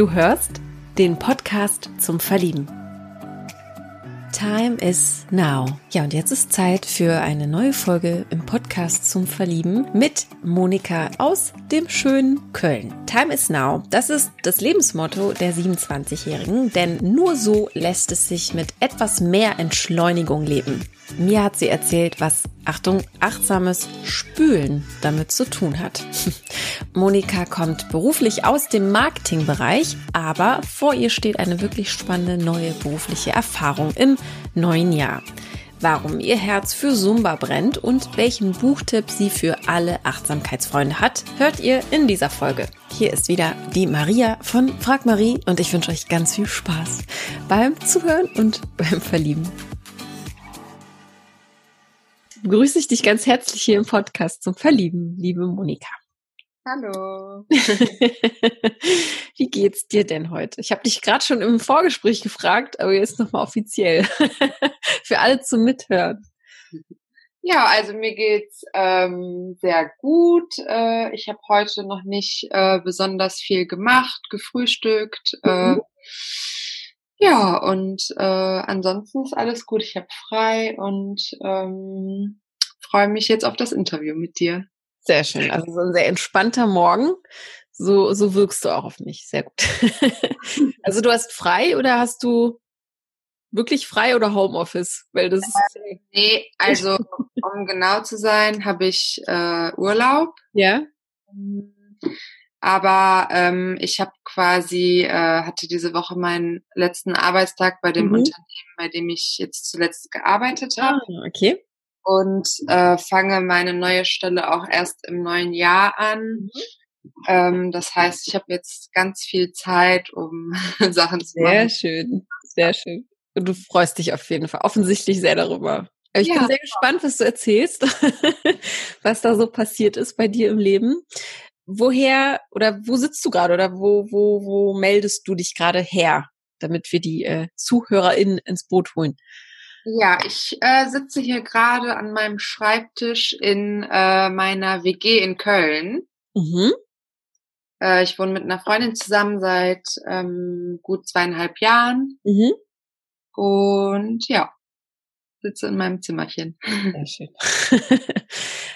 Du hörst den Podcast zum Verlieben. Time is now. Ja, und jetzt ist Zeit für eine neue Folge im Podcast zum Verlieben mit Monika aus dem schönen Köln. Time is now. Das ist das Lebensmotto der 27-Jährigen, denn nur so lässt es sich mit etwas mehr Entschleunigung leben. Mir hat sie erzählt, was, Achtung, achtsames Spülen damit zu tun hat. Monika kommt beruflich aus dem Marketingbereich, aber vor ihr steht eine wirklich spannende neue berufliche Erfahrung im neuen Jahr. Warum ihr Herz für Zumba brennt und welchen Buchtipp sie für alle Achtsamkeitsfreunde hat, hört ihr in dieser Folge. Hier ist wieder die Maria von Frag Marie und ich wünsche euch ganz viel Spaß beim Zuhören und beim Verlieben. Begrüße ich dich ganz herzlich hier im Podcast zum Verlieben, liebe Monika. Hallo. Wie geht's dir denn heute? Ich habe dich gerade schon im Vorgespräch gefragt, aber jetzt nochmal offiziell. Für alle zum Mithören. Ja, also mir geht's ähm, sehr gut. Äh, ich habe heute noch nicht äh, besonders viel gemacht, gefrühstückt. Äh, mhm. ja, und äh, ansonsten ist alles gut. Ich habe frei und ähm, freue mich jetzt auf das Interview mit dir. Sehr schön. Also so ein sehr entspannter Morgen. So, so wirkst du auch auf mich. Sehr gut. also du hast frei oder hast du wirklich frei oder Homeoffice? Weil das äh, nee, also um genau zu sein, habe ich äh, Urlaub. Ja. Aber ähm, ich habe quasi, äh, hatte diese Woche meinen letzten Arbeitstag bei dem mhm. Unternehmen, bei dem ich jetzt zuletzt gearbeitet habe. Ah, okay und äh, fange meine neue Stelle auch erst im neuen Jahr an. Mhm. Ähm, das heißt, ich habe jetzt ganz viel Zeit, um Sachen zu machen. Sehr schön, sehr schön. Und du freust dich auf jeden Fall offensichtlich sehr darüber. Ich ja. bin sehr gespannt, was du erzählst, was da so passiert ist bei dir im Leben. Woher oder wo sitzt du gerade oder wo, wo, wo meldest du dich gerade her, damit wir die äh, ZuhörerInnen ins Boot holen? Ja, ich äh, sitze hier gerade an meinem Schreibtisch in äh, meiner WG in Köln. Mhm. Äh, ich wohne mit einer Freundin zusammen seit ähm, gut zweieinhalb Jahren. Mhm. Und ja, sitze in meinem Zimmerchen. Sehr schön.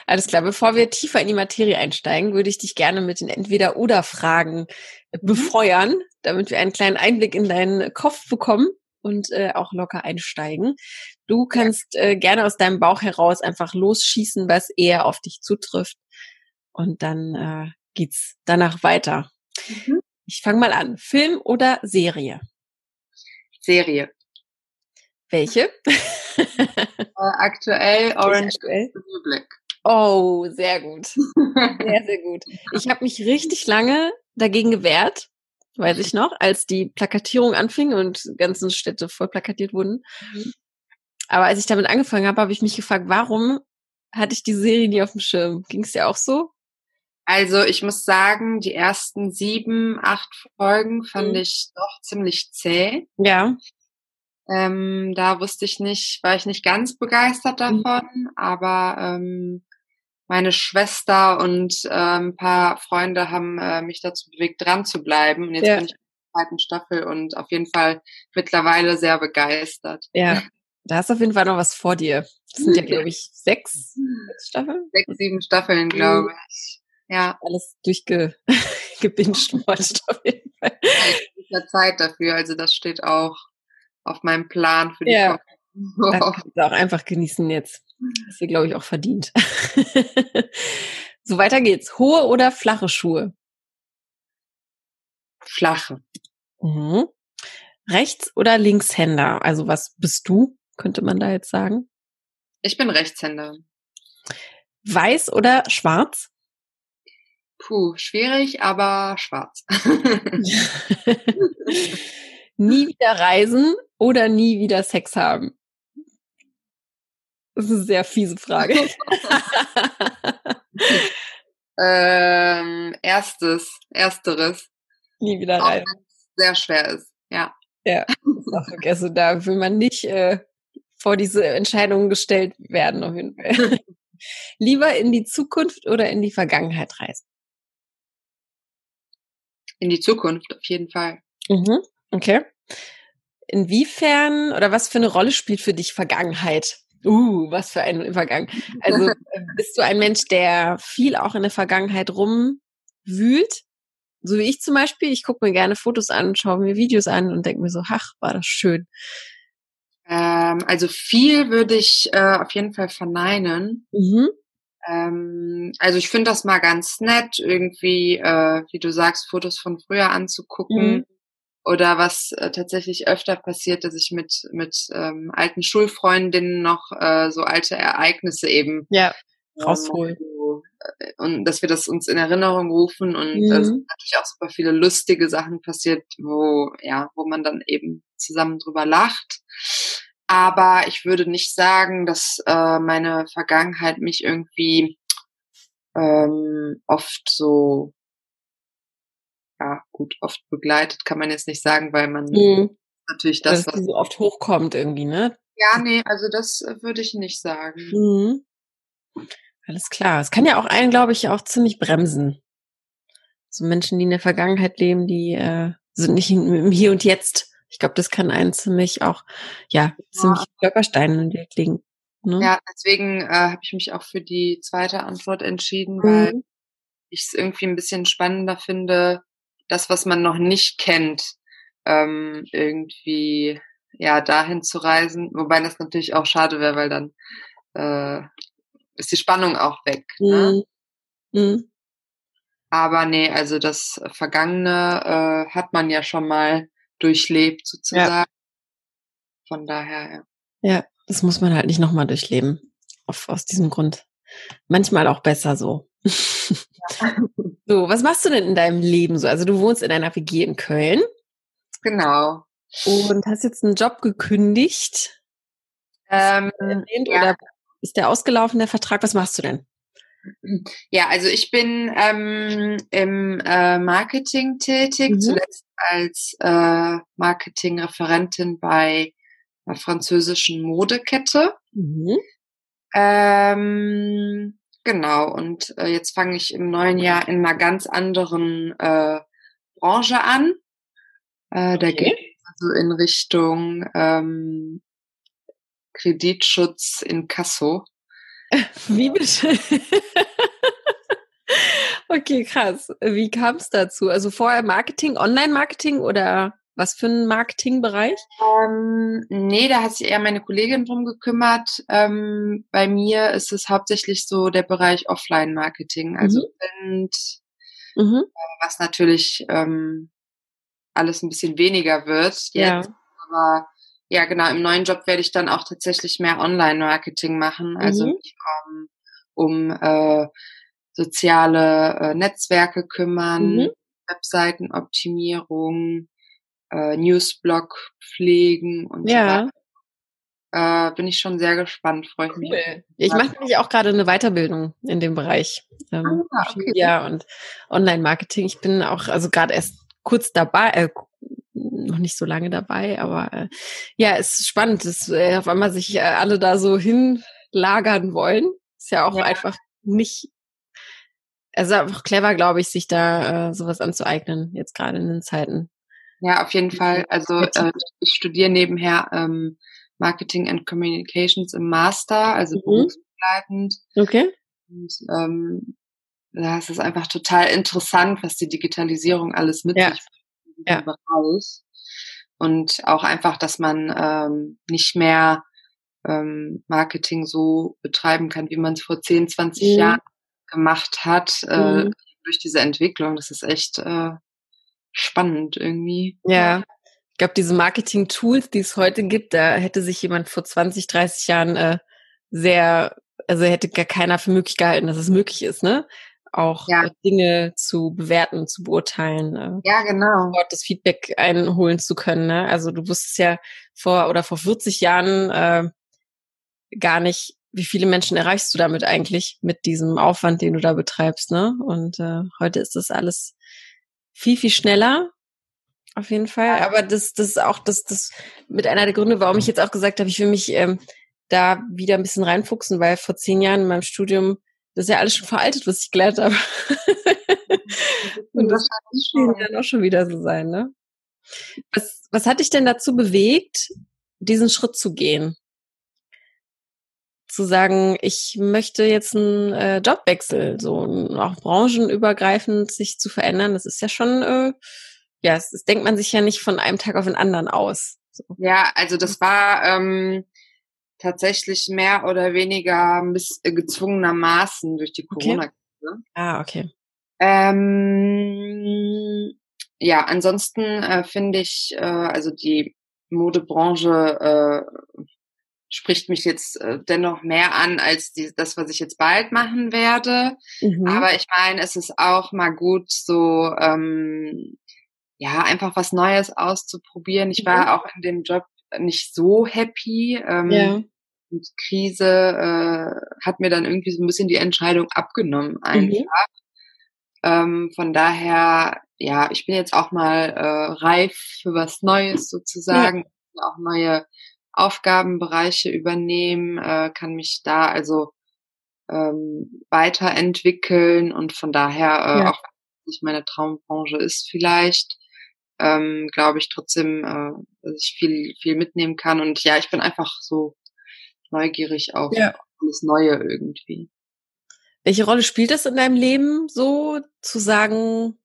Alles klar, bevor wir tiefer in die Materie einsteigen, würde ich dich gerne mit den Entweder-Oder-Fragen befeuern, damit wir einen kleinen Einblick in deinen Kopf bekommen und äh, auch locker einsteigen. Du kannst äh, gerne aus deinem Bauch heraus einfach losschießen, was eher auf dich zutrifft. Und dann äh, geht's danach weiter. Mhm. Ich fange mal an. Film oder Serie? Serie. Welche? äh, aktuell Orange aktuell? Black. Oh, sehr gut. Sehr, sehr gut. Ich habe mich richtig lange dagegen gewehrt, weiß ich noch, als die Plakatierung anfing und ganzen Städte voll plakatiert wurden. Mhm. Aber als ich damit angefangen habe, habe ich mich gefragt, warum hatte ich die Serie nie auf dem Schirm? Ging es dir auch so? Also ich muss sagen, die ersten sieben, acht Folgen fand mhm. ich doch ziemlich zäh. Ja. Ähm, da wusste ich nicht, war ich nicht ganz begeistert mhm. davon, mhm. aber ähm, meine Schwester und äh, ein paar Freunde haben äh, mich dazu bewegt, dran zu bleiben. Und jetzt ja. bin ich in der zweiten Staffel und auf jeden Fall mittlerweile sehr begeistert. Ja, da hast du auf jeden Fall noch was vor dir. Das sind ja, glaube ich, sechs, sechs Staffeln? Sechs, sieben Staffeln, glaube mhm. ich. Ja. Alles durchgebinged worden auf jeden Fall. Ja, Zeit dafür, also das steht auch auf meinem Plan für die ja. Wow. Das kannst du auch einfach genießen jetzt. Das ist glaube ich, auch verdient. so, weiter geht's. Hohe oder flache Schuhe? Flache. Mhm. Rechts- oder Linkshänder? Also was bist du, könnte man da jetzt sagen? Ich bin Rechtshänder. Weiß oder schwarz? Puh, schwierig, aber schwarz. nie wieder reisen oder nie wieder Sex haben? Das ist eine sehr fiese Frage. ähm, erstes, ersteres. Nie wieder rein. Sehr schwer ist, ja. Ja, also da will man nicht äh, vor diese Entscheidungen gestellt werden, auf jeden Fall. Lieber in die Zukunft oder in die Vergangenheit reisen? in die Zukunft auf jeden Fall. Mhm. Okay. Inwiefern oder was für eine Rolle spielt für dich Vergangenheit? Uh, was für ein Übergang. Also bist du ein Mensch, der viel auch in der Vergangenheit rumwühlt? So wie ich zum Beispiel. Ich gucke mir gerne Fotos an, schaue mir Videos an und denke mir so, ach, war das schön. Ähm, also viel würde ich äh, auf jeden Fall verneinen. Mhm. Ähm, also ich finde das mal ganz nett, irgendwie, äh, wie du sagst, Fotos von früher anzugucken. Mhm. Oder was äh, tatsächlich öfter passiert, dass ich mit, mit ähm, alten Schulfreundinnen noch äh, so alte Ereignisse eben ja, rausholen. Äh, und dass wir das uns in Erinnerung rufen und mhm. da sind natürlich auch super viele lustige Sachen passiert, wo, ja, wo man dann eben zusammen drüber lacht. Aber ich würde nicht sagen, dass äh, meine Vergangenheit mich irgendwie ähm, oft so, ja gut, oft begleitet, kann man jetzt nicht sagen, weil man mhm. natürlich das, Dass was so oft hochkommt irgendwie, ne? Ja, nee, also das äh, würde ich nicht sagen. Mhm. Alles klar. Es kann ja auch einen, glaube ich, auch ziemlich bremsen. So Menschen, die in der Vergangenheit leben, die äh, sind nicht im Hier und Jetzt ich glaube, das kann einen ziemlich auch, ja, ziemlich ja. Körpersteine in den Weg legen. Ne? Ja, deswegen äh, habe ich mich auch für die zweite Antwort entschieden, weil mhm. ich es irgendwie ein bisschen spannender finde, das, was man noch nicht kennt, ähm, irgendwie ja dahin zu reisen, wobei das natürlich auch schade wäre, weil dann äh, ist die Spannung auch weg. Ne? Mhm. Mhm. Aber nee, also das Vergangene äh, hat man ja schon mal durchlebt sozusagen. Ja. Von daher, ja. Ja, das muss man halt nicht nochmal durchleben. Auf, aus diesem Grund. Manchmal auch besser so. So, was machst du denn in deinem Leben so? Also du wohnst in einer WG in Köln. Genau. Und hast jetzt einen Job gekündigt. Ähm, ja. Oder ist der ausgelaufen, der Vertrag? Was machst du denn? Ja, also ich bin ähm, im äh, Marketing tätig, mhm. zuletzt als äh, Marketingreferentin bei einer französischen Modekette. Mhm. Ähm, genau, und äh, jetzt fange ich im neuen Jahr in einer ganz anderen äh, Branche an. Äh, okay. Da geht also in Richtung ähm, Kreditschutz in Kasso. Wie bitte? okay, krass. Wie kam es dazu? Also vorher Marketing, Online-Marketing oder was für ein Marketingbereich? Ähm, nee, da hat sich eher meine Kollegin drum gekümmert. Ähm, bei mir ist es hauptsächlich so der Bereich Offline-Marketing, also mhm. Print, mhm. Äh, was natürlich ähm, alles ein bisschen weniger wird jetzt. Ja. Aber ja, genau, im neuen Job werde ich dann auch tatsächlich mehr Online-Marketing machen, also mhm. mich um, um äh, soziale äh, Netzwerke kümmern, mhm. Webseitenoptimierung, äh, Newsblog pflegen und ja. so weiter. Äh, bin ich schon sehr gespannt, freue ich mich. Cool. Ich mache nämlich auch gerade eine Weiterbildung in dem Bereich. Ähm, ah, okay. Ja, und Online-Marketing. Ich bin auch also gerade erst kurz dabei, äh, noch nicht so lange dabei, aber äh, ja, es ist spannend, dass äh, auf einmal sich äh, alle da so hinlagern wollen. Ist ja auch ja. einfach nicht, also einfach clever, glaube ich, sich da äh, sowas anzueignen, jetzt gerade in den Zeiten. Ja, auf jeden Fall. Also äh, ich studiere nebenher ähm, Marketing and Communications im Master, also mhm. berufsbegleitend. Okay. Und ähm, ja, es ist einfach total interessant, was die Digitalisierung alles mit ja. sich ja. Bereich. Und auch einfach, dass man ähm, nicht mehr ähm, Marketing so betreiben kann, wie man es vor 10, 20 mhm. Jahren gemacht hat, äh, mhm. durch diese Entwicklung. Das ist echt äh, spannend irgendwie. Ja. Ich glaube, diese Marketing-Tools, die es heute gibt, da hätte sich jemand vor 20, 30 Jahren äh, sehr, also hätte gar keiner für möglich gehalten, dass es möglich ist, ne? auch ja. Äh, Dinge zu bewerten, zu beurteilen. Äh, ja, genau. Dort das Feedback einholen zu können. Ne? Also du wusstest ja vor oder vor 40 Jahren äh, gar nicht, wie viele Menschen erreichst du damit eigentlich mit diesem Aufwand, den du da betreibst. Ne? Und äh, heute ist das alles viel, viel schneller. Auf jeden Fall. Aber das, das ist auch das, das mit einer der Gründe, warum ich jetzt auch gesagt habe, ich will mich ähm, da wieder ein bisschen reinfuchsen, weil vor zehn Jahren in meinem Studium das ist ja alles schon veraltet, was ich gelernt habe. Und das wird dann auch schon wieder so sein, ne? Was, was hat dich denn dazu bewegt, diesen Schritt zu gehen? Zu sagen, ich möchte jetzt einen äh, Jobwechsel, so auch branchenübergreifend sich zu verändern, das ist ja schon, äh, ja, das, das denkt man sich ja nicht von einem Tag auf den anderen aus. So. Ja, also das war ähm, tatsächlich mehr oder weniger miss äh, gezwungenermaßen durch die Corona-Krise. Okay. Ah, okay. Ähm, ja, ansonsten äh, finde ich, äh, also die Modebranche äh, spricht mich jetzt äh, dennoch mehr an als die, das, was ich jetzt bald machen werde. Mhm. Aber ich meine, es ist auch mal gut, so ähm, ja einfach was Neues auszuprobieren. Ich mhm. war auch in dem Job nicht so happy. Ähm, ja. Und Krise äh, hat mir dann irgendwie so ein bisschen die Entscheidung abgenommen einfach. Mhm. Ähm, von daher, ja, ich bin jetzt auch mal äh, reif für was Neues sozusagen, ja. auch neue Aufgabenbereiche übernehmen, äh, kann mich da also ähm, weiterentwickeln und von daher, äh, ja. auch wenn es nicht meine Traumbranche ist vielleicht, ähm, glaube ich trotzdem, äh, dass ich viel, viel mitnehmen kann. Und ja, ich bin einfach so neugierig auf ja. alles Neue irgendwie. Welche Rolle spielt es in deinem Leben, so zu sagen,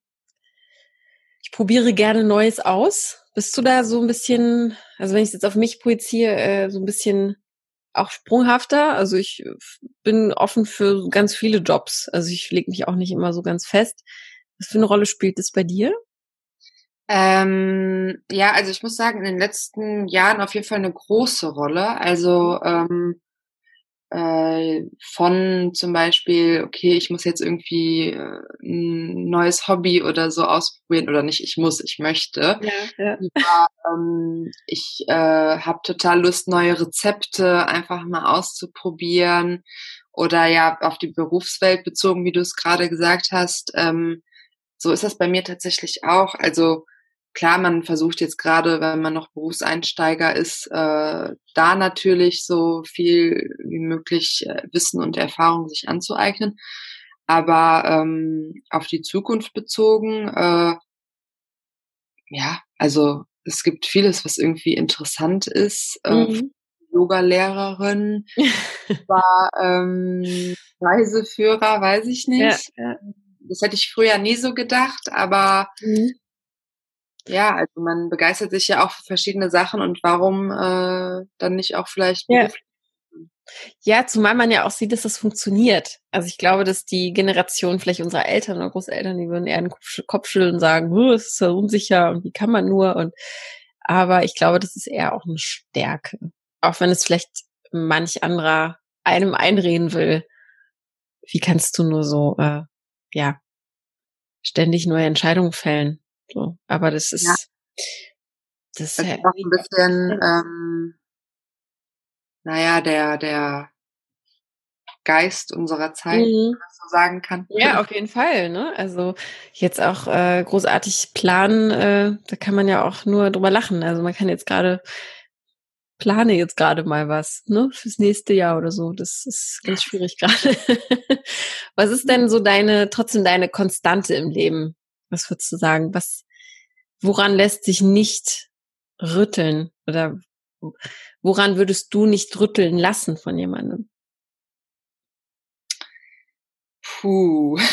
ich probiere gerne Neues aus? Bist du da so ein bisschen, also wenn ich es jetzt auf mich projiziere, äh, so ein bisschen auch sprunghafter? Also ich bin offen für ganz viele Jobs. Also ich lege mich auch nicht immer so ganz fest. Was für eine Rolle spielt es bei dir? Ähm, ja, also ich muss sagen, in den letzten Jahren auf jeden Fall eine große Rolle. Also ähm, äh, von zum Beispiel, okay, ich muss jetzt irgendwie äh, ein neues Hobby oder so ausprobieren oder nicht, ich muss, ich möchte. Ja, ja. ja ähm, ich äh, habe total Lust, neue Rezepte einfach mal auszuprobieren oder ja auf die Berufswelt bezogen, wie du es gerade gesagt hast. Ähm, so ist das bei mir tatsächlich auch. Also klar, man versucht jetzt gerade, wenn man noch Berufseinsteiger ist, äh, da natürlich so viel wie möglich äh, Wissen und Erfahrung sich anzueignen. Aber ähm, auf die Zukunft bezogen, äh, ja, also es gibt vieles, was irgendwie interessant ist. Äh, mhm. Yoga-Lehrerin, war ähm, Reiseführer, weiß ich nicht. Ja, ja. Das hätte ich früher nie so gedacht, aber mhm. Ja, also man begeistert sich ja auch für verschiedene Sachen und warum äh, dann nicht auch vielleicht ja. Ja, zumal man ja auch sieht, dass das funktioniert. Also ich glaube, dass die Generation vielleicht unserer Eltern oder Großeltern, die würden eher den Kopf schütteln und sagen, es ist ja unsicher und wie kann man nur und aber ich glaube, das ist eher auch eine Stärke. Auch wenn es vielleicht manch anderer einem einreden will. Wie kannst du nur so, äh, ja, ständig neue Entscheidungen fällen? So, aber das ist, ja. das, das ist auch ein bisschen, ähm, naja, der, der Geist unserer Zeit, mhm. wenn man so sagen kann. Ja, auf jeden Fall. Ne? Also jetzt auch äh, großartig planen, äh, da kann man ja auch nur drüber lachen. Also man kann jetzt gerade plane jetzt gerade mal was, ne, fürs nächste Jahr oder so. Das ist ganz schwierig gerade. was ist denn so deine, trotzdem deine Konstante im Leben? Was würdest du sagen? Was, woran lässt sich nicht rütteln? Oder woran würdest du nicht rütteln lassen von jemandem? Puh.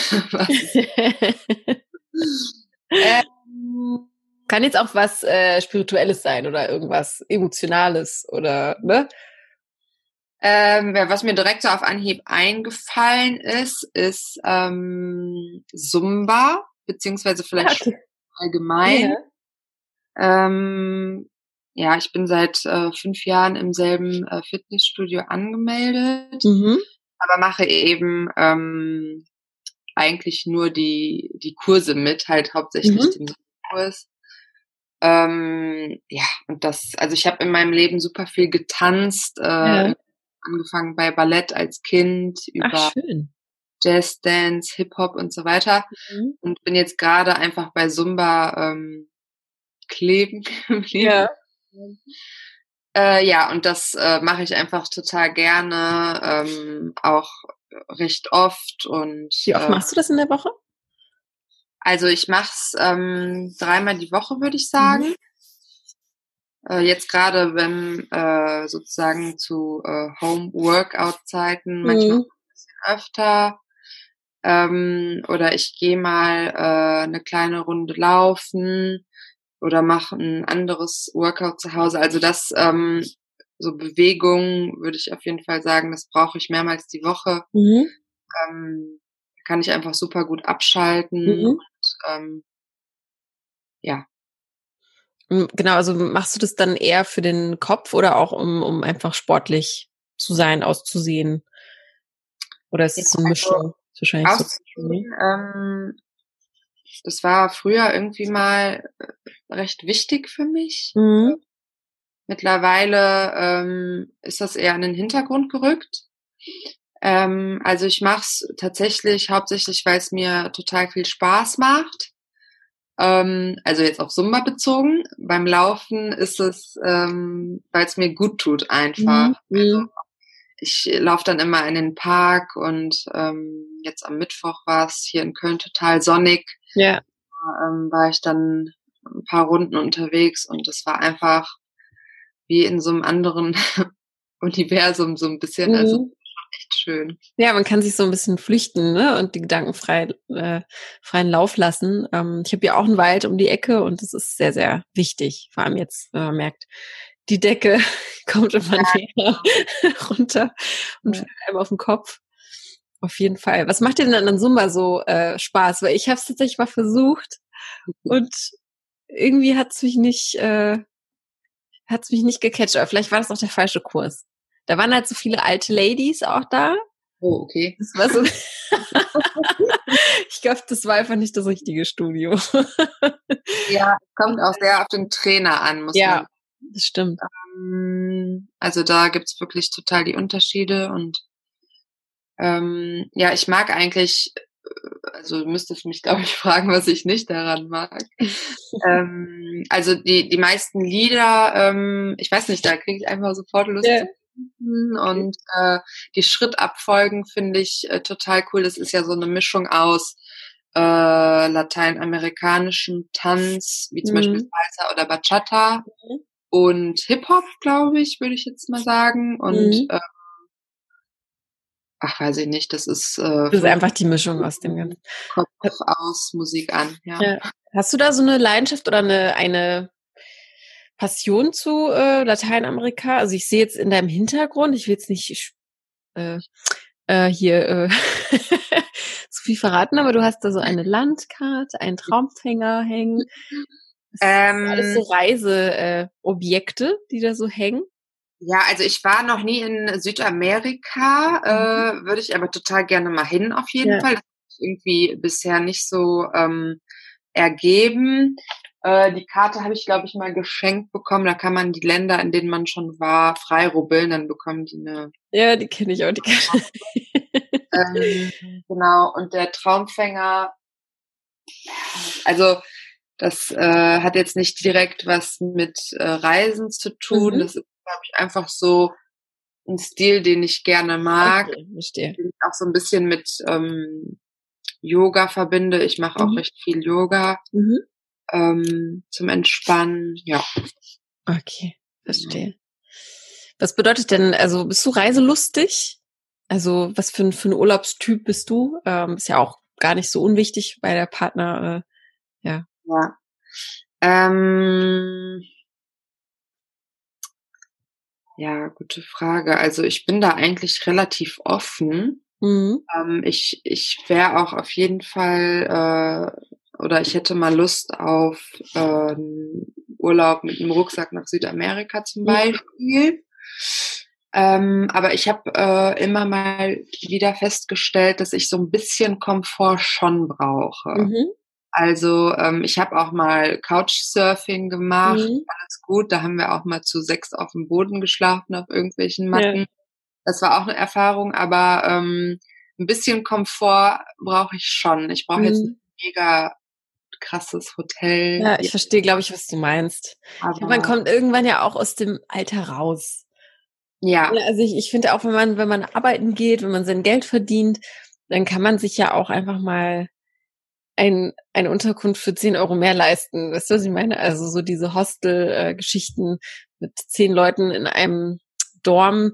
ähm, Kann jetzt auch was äh, Spirituelles sein oder irgendwas Emotionales oder, ne? Ähm, was mir direkt so auf Anhieb eingefallen ist, ist ähm, Zumba beziehungsweise vielleicht okay. allgemein. Ja. Ähm, ja, ich bin seit äh, fünf Jahren im selben äh, Fitnessstudio angemeldet, mhm. aber mache eben ähm, eigentlich nur die, die Kurse mit, halt hauptsächlich mhm. den Kurs. Ähm, ja, und das, also ich habe in meinem Leben super viel getanzt, äh, ja. angefangen bei Ballett als Kind, über Ach, schön. Jazz, Dance, Hip-Hop und so weiter. Mhm. Und bin jetzt gerade einfach bei Zumba ähm, kleben. Ja. Äh, ja, und das äh, mache ich einfach total gerne, ähm, auch recht oft. Und wie oft äh, machst du das in der Woche? Also ich mache es ähm, dreimal die Woche, würde ich sagen. Mhm. Äh, jetzt gerade, wenn äh, sozusagen zu äh, Home-Workout-Zeiten, manchmal mhm. ein bisschen öfter. Ähm, oder ich gehe mal äh, eine kleine Runde laufen oder mache ein anderes Workout zu Hause. Also das ähm, so Bewegung würde ich auf jeden Fall sagen, das brauche ich mehrmals die Woche. Mhm. Ähm, kann ich einfach super gut abschalten mhm. und ähm, ja. Genau, also machst du das dann eher für den Kopf oder auch um, um einfach sportlich zu sein, auszusehen? Oder ist es ja, so eine Mischung? Also, wahrscheinlich auszusehen, so. Ähm, das war früher irgendwie mal äh, recht wichtig für mich. Mhm. Mittlerweile ähm, ist das eher in den Hintergrund gerückt. Ähm, also ich mache es tatsächlich hauptsächlich, weil es mir total viel Spaß macht. Ähm, also jetzt auf Zumba bezogen. Beim Laufen ist es, ähm, weil es mir gut tut einfach. Mhm. Also ich laufe dann immer in den Park und ähm, jetzt am Mittwoch war es hier in Köln total sonnig. Ja. Ähm, war ich dann ein paar Runden unterwegs und es war einfach wie in so einem anderen Universum so ein bisschen. Also mhm. Also echt schön. Ja, man kann sich so ein bisschen flüchten ne? und die Gedanken frei, äh, freien Lauf lassen. Ähm, ich habe ja auch einen Wald um die Ecke und das ist sehr, sehr wichtig. Vor allem jetzt, wenn man merkt, die Decke kommt immer ja. näher runter und ja. fällt einem auf den Kopf. Auf jeden Fall. Was macht dir denn an Zumba so äh, Spaß? Weil ich habe es tatsächlich mal versucht und irgendwie hat es mich nicht, äh, hat's mich nicht gecatcht. Aber vielleicht war das auch der falsche Kurs. Da waren halt so viele alte Ladies auch da. Oh, okay. Das war so. ich glaube, das war einfach nicht das richtige Studio. ja, kommt auch sehr auf den Trainer an, muss ja, man. Ja, das stimmt. Ähm, also da gibt's wirklich total die Unterschiede und ähm, ja, ich mag eigentlich, also du müsstest mich, glaube ich, fragen, was ich nicht daran mag. ähm, also die, die meisten Lieder, ähm, ich weiß nicht, da kriege ich einfach sofort Lust yeah. und äh, die Schrittabfolgen finde ich äh, total cool. Das ist ja so eine Mischung aus äh, lateinamerikanischem Tanz, wie zum mhm. Beispiel Salsa oder Bachata mhm. und Hip-Hop, glaube ich, würde ich jetzt mal sagen. Und mhm. äh, ach, weiß ich nicht, das ist, äh, das ist einfach die Mischung aus dem ganzen Kopf aus Musik an. Ja. ja. Hast du da so eine Leidenschaft oder eine eine Passion zu äh, Lateinamerika? Also ich sehe jetzt in deinem Hintergrund, ich will jetzt nicht äh, äh, hier äh, zu viel verraten, aber du hast da so eine Landkarte, einen Traumfänger hängen. Ähm, alles so Reiseobjekte, äh, die da so hängen. Ja, also ich war noch nie in Südamerika, äh, mhm. würde ich aber total gerne mal hin auf jeden ja. Fall. Das hat irgendwie bisher nicht so ähm, ergeben. Äh, die Karte habe ich, glaube ich, mal geschenkt bekommen. Da kann man die Länder, in denen man schon war, frei rubbeln. Dann bekommen die eine. Ja, die kenne ich auch, die kenne ähm, Genau. Und der Traumfänger, also das äh, hat jetzt nicht direkt was mit äh, Reisen zu tun. Mhm. Das ist, glaube ich, einfach so ein Stil, den ich gerne mag. Okay, verstehe. Den ich auch so ein bisschen mit ähm, Yoga verbinde. Ich mache auch mhm. recht viel Yoga. Mhm ähm, zum Entspannen, ja. Okay, verstehe. Was bedeutet denn, also bist du reiselustig? Also was für ein, für ein Urlaubstyp bist du? Ähm, ist ja auch gar nicht so unwichtig bei der Partner, äh, ja. Ja. Ähm, ja, gute Frage. Also ich bin da eigentlich relativ offen. Mhm. Ähm, ich ich wäre auch auf jeden Fall äh, oder ich hätte mal Lust auf äh, Urlaub mit einem Rucksack nach Südamerika zum Beispiel. Ähm, aber ich habe äh, immer mal wieder festgestellt, dass ich so ein bisschen Komfort schon brauche. Mhm. Also ähm, ich habe auch mal Couchsurfing gemacht, mhm. alles gut. Da haben wir auch mal zu sechs auf dem Boden geschlafen auf irgendwelchen Matten. Ja. Das war auch eine Erfahrung, aber ähm, ein bisschen Komfort brauche ich schon. Ich brauche mhm. jetzt mega krasses Hotel. Ja, ich verstehe, glaube ich, was du meinst. Aber man kommt irgendwann ja auch aus dem Alter raus. Ja. Also ich, ich finde auch, wenn man, wenn man arbeiten geht, wenn man sein Geld verdient, dann kann man sich ja auch einfach mal ein, eine Unterkunft für 10 Euro mehr leisten. Weißt du, was ich meine? Also so diese Hostel-Geschichten mit zehn Leuten in einem Dorm.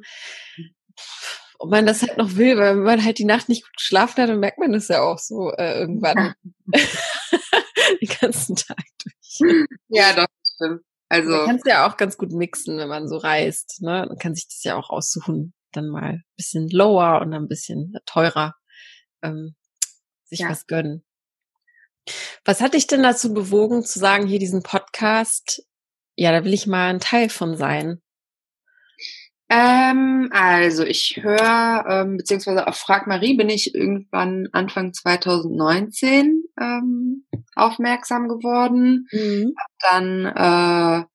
Ob man das halt noch will, weil man halt die Nacht nicht gut geschlafen hat, dann merkt man das ja auch so äh, irgendwann den ganzen Tag durch. Ja, doch, stimmt. Also. Man kann es ja auch ganz gut mixen, wenn man so reist. Ne? Man kann sich das ja auch aussuchen. Dann mal ein bisschen lower und dann ein bisschen teurer ähm, sich ja. was gönnen. Was hat dich denn dazu bewogen zu sagen, hier diesen Podcast, ja, da will ich mal ein Teil von sein? Ähm, also ich höre, ähm, beziehungsweise auf Frag Marie bin ich irgendwann Anfang 2019 ähm, aufmerksam geworden. Mhm. Dann äh,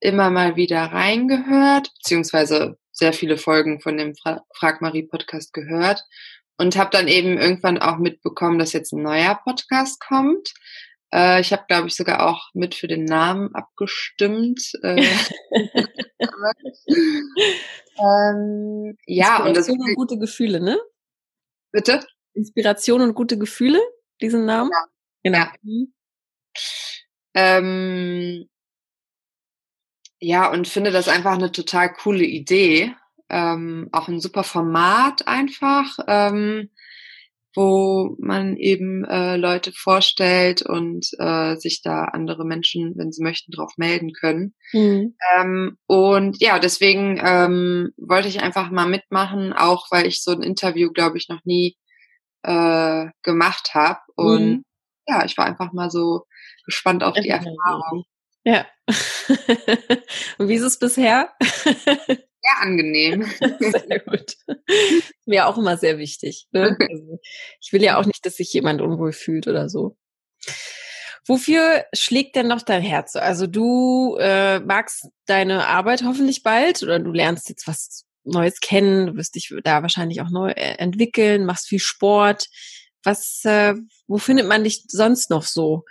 immer mal wieder reingehört, beziehungsweise sehr viele Folgen von dem Fra Frag Marie Podcast gehört und habe dann eben irgendwann auch mitbekommen, dass jetzt ein neuer Podcast kommt. Äh, ich habe, glaube ich, sogar auch mit für den Namen abgestimmt. Äh, ähm, ja, und das und gute Gefühle, ne? Bitte? Inspiration und gute Gefühle, diesen Namen. Ja. Genau. Ja. Mhm. Ähm, ja, und finde das einfach eine total coole Idee ähm, auch ein super Format einfach, ähm, wo man eben äh, Leute vorstellt und äh, sich da andere Menschen, wenn sie möchten, drauf melden können. Mhm. Ähm, und ja, deswegen ähm, wollte ich einfach mal mitmachen, auch weil ich so ein Interview, glaube ich, noch nie äh, gemacht habe. Und mhm. ja, ich war einfach mal so gespannt auf die Erfahrung. Ja. und wie ist es bisher? sehr angenehm. Sehr gut. Mir auch immer sehr wichtig. Ne? Also, ich will ja auch nicht, dass sich jemand unwohl fühlt oder so. Wofür schlägt denn noch dein Herz? Also du äh, magst deine Arbeit hoffentlich bald oder du lernst jetzt was Neues kennen, du wirst dich da wahrscheinlich auch neu äh, entwickeln, machst viel Sport. Was, äh, wo findet man dich sonst noch so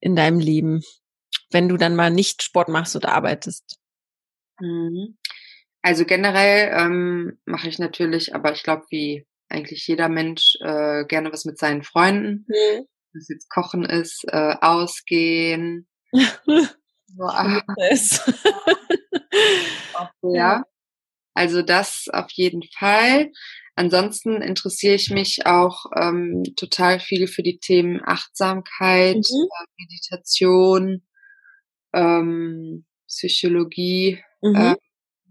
in deinem Leben, wenn du dann mal nicht Sport machst oder arbeitest? Mhm. Also generell ähm, mache ich natürlich, aber ich glaube, wie eigentlich jeder Mensch, äh, gerne was mit seinen Freunden. Mhm. Was jetzt Kochen ist, äh, ausgehen. so, ah. ja. Also das auf jeden Fall. Ansonsten interessiere ich mich auch ähm, total viel für die Themen Achtsamkeit, mhm. äh, Meditation, ähm, Psychologie. Mhm. Äh,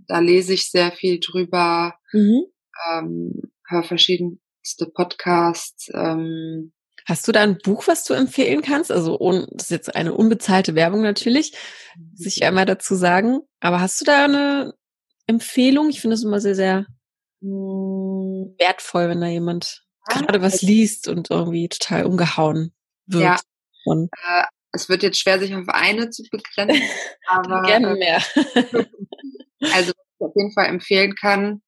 da lese ich sehr viel drüber, mhm. ähm, höre verschiedenste Podcasts. Ähm, Hast du da ein Buch, was du empfehlen kannst? Also das ist jetzt eine unbezahlte Werbung natürlich, sich einmal dazu sagen. Aber hast du da eine Empfehlung? Ich finde es immer sehr, sehr hm, wertvoll, wenn da jemand ja, gerade was liest und irgendwie total umgehauen wird. Ja. Von. Äh, es wird jetzt schwer, sich auf eine zu begrenzen, aber gerne mehr. Also, was ich auf jeden Fall empfehlen kann,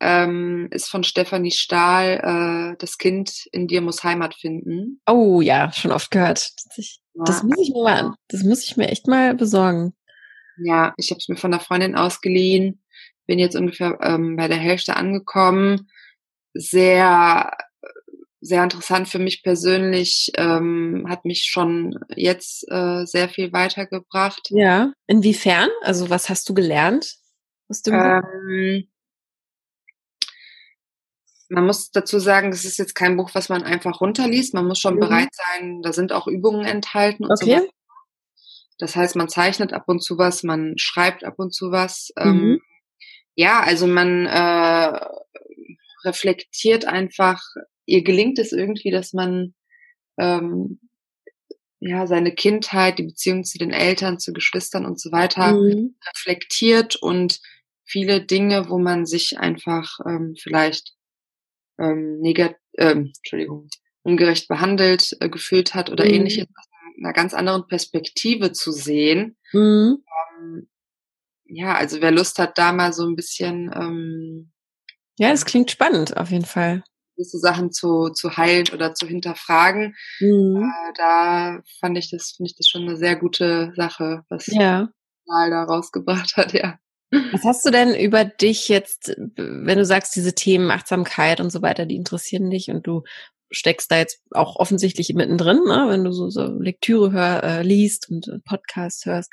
ähm, ist von Stefanie Stahl, äh, das Kind in dir muss Heimat finden. Oh ja, schon oft gehört. Das, ja. das muss ich mir mal an. Das muss ich mir echt mal besorgen. Ja, ich habe es mir von der Freundin ausgeliehen, bin jetzt ungefähr ähm, bei der Hälfte angekommen. Sehr, sehr interessant für mich persönlich, ähm, hat mich schon jetzt äh, sehr viel weitergebracht. Ja, inwiefern? Also was hast du gelernt? Aus dem ähm, man muss dazu sagen, das ist jetzt kein Buch, was man einfach runterliest. Man muss schon mhm. bereit sein, da sind auch Übungen enthalten und okay. so Das heißt, man zeichnet ab und zu was, man schreibt ab und zu was. Ähm, mhm. Ähm, ja, also man äh, reflektiert einfach, ihr gelingt es irgendwie, dass man ähm, ja seine Kindheit, die Beziehung zu den Eltern, zu Geschwistern und so weiter mhm. reflektiert und viele Dinge, wo man sich einfach ähm, vielleicht ähm, negat ähm, Entschuldigung, ungerecht behandelt äh, gefühlt hat oder mhm. ähnliches aus einer ganz anderen Perspektive zu sehen. Mhm. Ähm, ja, also wer Lust hat, da mal so ein bisschen ähm, ja, das klingt spannend auf jeden Fall. Gewisse Sachen zu, zu heilen oder zu hinterfragen. Mhm. Äh, da fand ich das, finde ich das schon eine sehr gute Sache, was ja. mal da rausgebracht hat, ja. Was hast du denn über dich jetzt, wenn du sagst, diese Themen Achtsamkeit und so weiter, die interessieren dich und du steckst da jetzt auch offensichtlich mittendrin, ne? wenn du so, so Lektüre hör, äh, liest und äh, Podcasts hörst.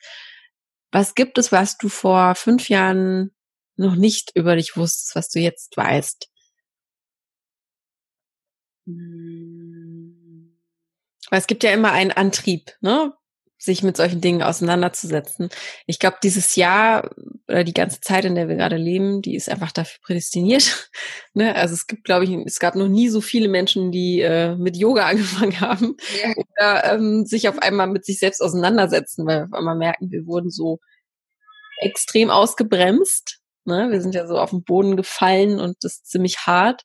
Was gibt es, was du vor fünf Jahren noch nicht über dich wusstest, was du jetzt weißt? Hm. Weil es gibt ja immer einen Antrieb, ne? sich mit solchen Dingen auseinanderzusetzen. Ich glaube, dieses Jahr oder die ganze Zeit, in der wir gerade leben, die ist einfach dafür prädestiniert. ne? Also es gibt, glaube ich, es gab noch nie so viele Menschen, die äh, mit Yoga angefangen haben ja. oder ähm, sich auf einmal mit sich selbst auseinandersetzen, weil wir auf einmal merken, wir wurden so extrem ausgebremst. Ne? Wir sind ja so auf den Boden gefallen und das ist ziemlich hart.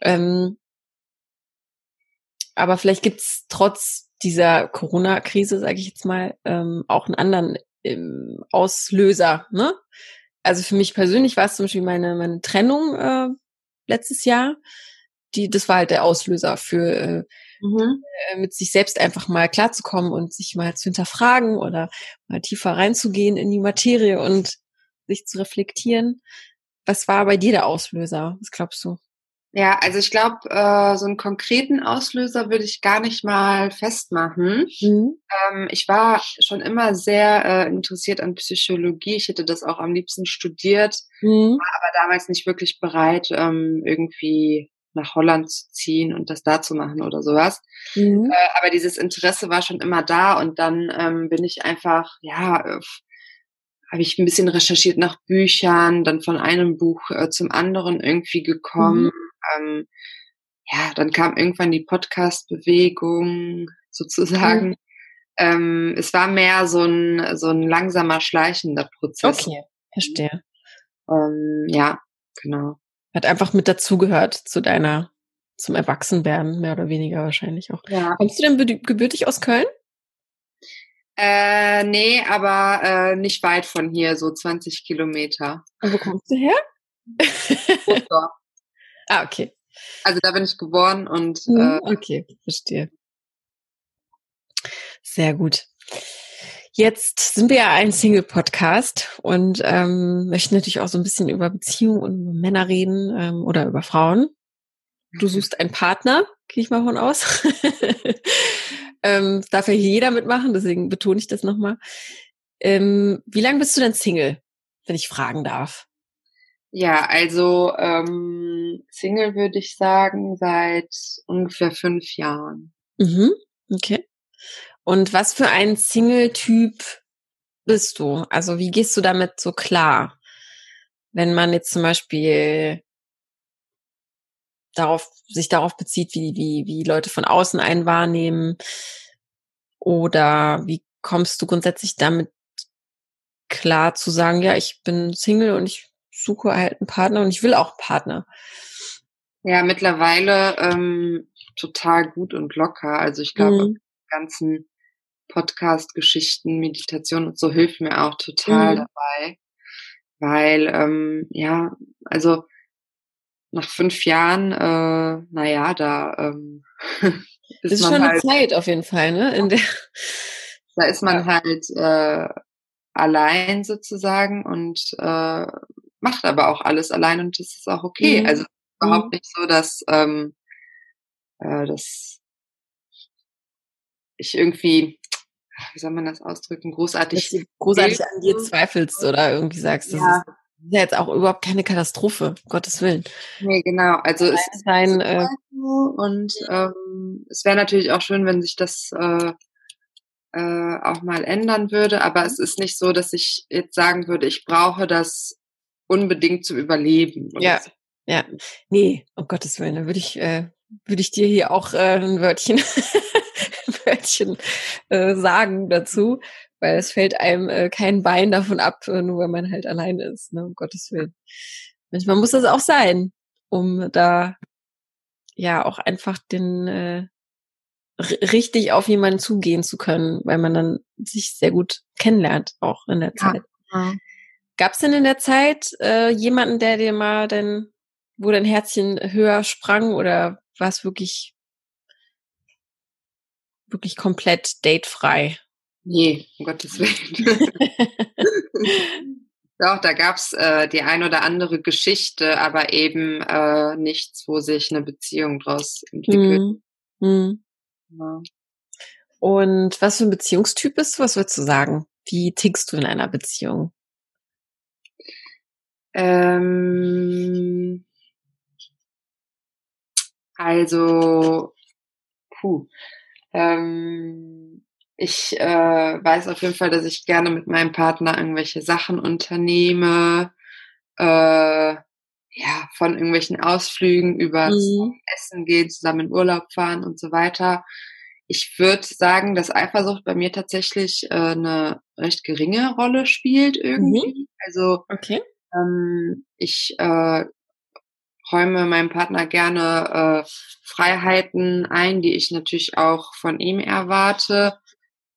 Ähm, aber vielleicht gibt's trotz dieser Corona-Krise, sage ich jetzt mal, ähm, auch einen anderen ähm, Auslöser. Ne? Also für mich persönlich war es zum Beispiel meine, meine Trennung äh, letztes Jahr. Die, das war halt der Auslöser für äh, mhm. äh, mit sich selbst einfach mal klarzukommen und sich mal zu hinterfragen oder mal tiefer reinzugehen in die Materie und sich zu reflektieren. Was war bei dir der Auslöser? Was glaubst du? Ja, also ich glaube, äh, so einen konkreten Auslöser würde ich gar nicht mal festmachen. Mhm. Ähm, ich war schon immer sehr äh, interessiert an Psychologie. Ich hätte das auch am liebsten studiert, mhm. war aber damals nicht wirklich bereit, ähm, irgendwie nach Holland zu ziehen und das da zu machen oder sowas. Mhm. Äh, aber dieses Interesse war schon immer da und dann ähm, bin ich einfach, ja, habe ich ein bisschen recherchiert nach Büchern, dann von einem Buch äh, zum anderen irgendwie gekommen. Mhm ähm, ja, dann kam irgendwann die Podcast-Bewegung sozusagen. Mhm. Ähm, es war mehr so ein, so ein langsamer, schleichender Prozess. Okay, verstehe. Ähm, ja, genau. Hat einfach mit dazugehört zu deiner, zum Erwachsenwerden, mehr oder weniger wahrscheinlich auch. Ja. Kommst du denn gebürtig aus Köln? Äh, nee, aber äh, nicht weit von hier, so 20 Kilometer. Und wo kommst du her? Ah, okay. Also da bin ich geboren und mhm, äh, okay, verstehe. Sehr gut. Jetzt sind wir ja ein Single-Podcast und ähm, möchten natürlich auch so ein bisschen über Beziehungen und Männer reden ähm, oder über Frauen. Du mhm. suchst einen Partner, gehe ich mal von aus. ähm, darf ja jeder mitmachen, deswegen betone ich das nochmal. Ähm, wie lange bist du denn Single, wenn ich fragen darf? Ja, also ähm, Single würde ich sagen seit ungefähr fünf Jahren. Mhm, okay. Und was für ein Single-Typ bist du? Also wie gehst du damit so klar? Wenn man jetzt zum Beispiel darauf, sich darauf bezieht, wie, wie, wie Leute von außen einen wahrnehmen, oder wie kommst du grundsätzlich damit klar zu sagen, ja, ich bin Single und ich suche halt einen Partner und ich will auch einen Partner. Ja, mittlerweile ähm, total gut und locker. Also ich glaube, mhm. ganzen Podcast-Geschichten, Meditation und so hilft mir auch total mhm. dabei. Weil, ähm, ja, also nach fünf Jahren, äh, naja, da ähm, ist, das ist schon halt, eine Zeit auf jeden Fall, ne? In der da ist man halt äh, allein sozusagen und äh, macht aber auch alles allein und das ist auch okay. Mhm. Also überhaupt mhm. nicht so, dass, ähm, äh, dass ich irgendwie, wie soll man das ausdrücken, großartig, großartig an dir zweifelst oder irgendwie sagst, das ja. ist ja jetzt auch überhaupt keine Katastrophe, um Gottes Willen. Nee, genau. Also es ist ein äh, und ähm, es wäre natürlich auch schön, wenn sich das äh, äh, auch mal ändern würde, aber es ist nicht so, dass ich jetzt sagen würde, ich brauche das unbedingt zum Überleben. Ja, so. ja. Nee, um Gottes Willen, da würde ich, äh, würde ich dir hier auch äh, ein Wörtchen, ein Wörtchen äh, sagen dazu, weil es fällt einem äh, kein Bein davon ab, äh, nur wenn man halt alleine ist, ne, um Gottes Willen. Manchmal muss das auch sein, um da ja auch einfach den äh, richtig auf jemanden zugehen zu können, weil man dann sich sehr gut kennenlernt, auch in der Zeit. Ja. Gab es denn in der Zeit äh, jemanden, der dir mal denn, wo dein Herzchen höher sprang oder war es wirklich, wirklich komplett datefrei? Nee, um Gottes Willen. Doch, da gab's äh, die ein oder andere Geschichte, aber eben äh, nichts, wo sich eine Beziehung draus entwickelt. Mhm. Mhm. Ja. Und was für ein Beziehungstyp bist du? Was würdest du sagen? Wie tickst du in einer Beziehung? Ähm, also, puh. Ähm, ich äh, weiß auf jeden Fall, dass ich gerne mit meinem Partner irgendwelche Sachen unternehme. Äh, ja, von irgendwelchen Ausflügen über mhm. Essen gehen, zusammen in Urlaub fahren und so weiter. Ich würde sagen, dass Eifersucht bei mir tatsächlich äh, eine recht geringe Rolle spielt irgendwie. Mhm. Also okay. Ähm, ich äh, räume meinem Partner gerne äh, Freiheiten ein, die ich natürlich auch von ihm erwarte,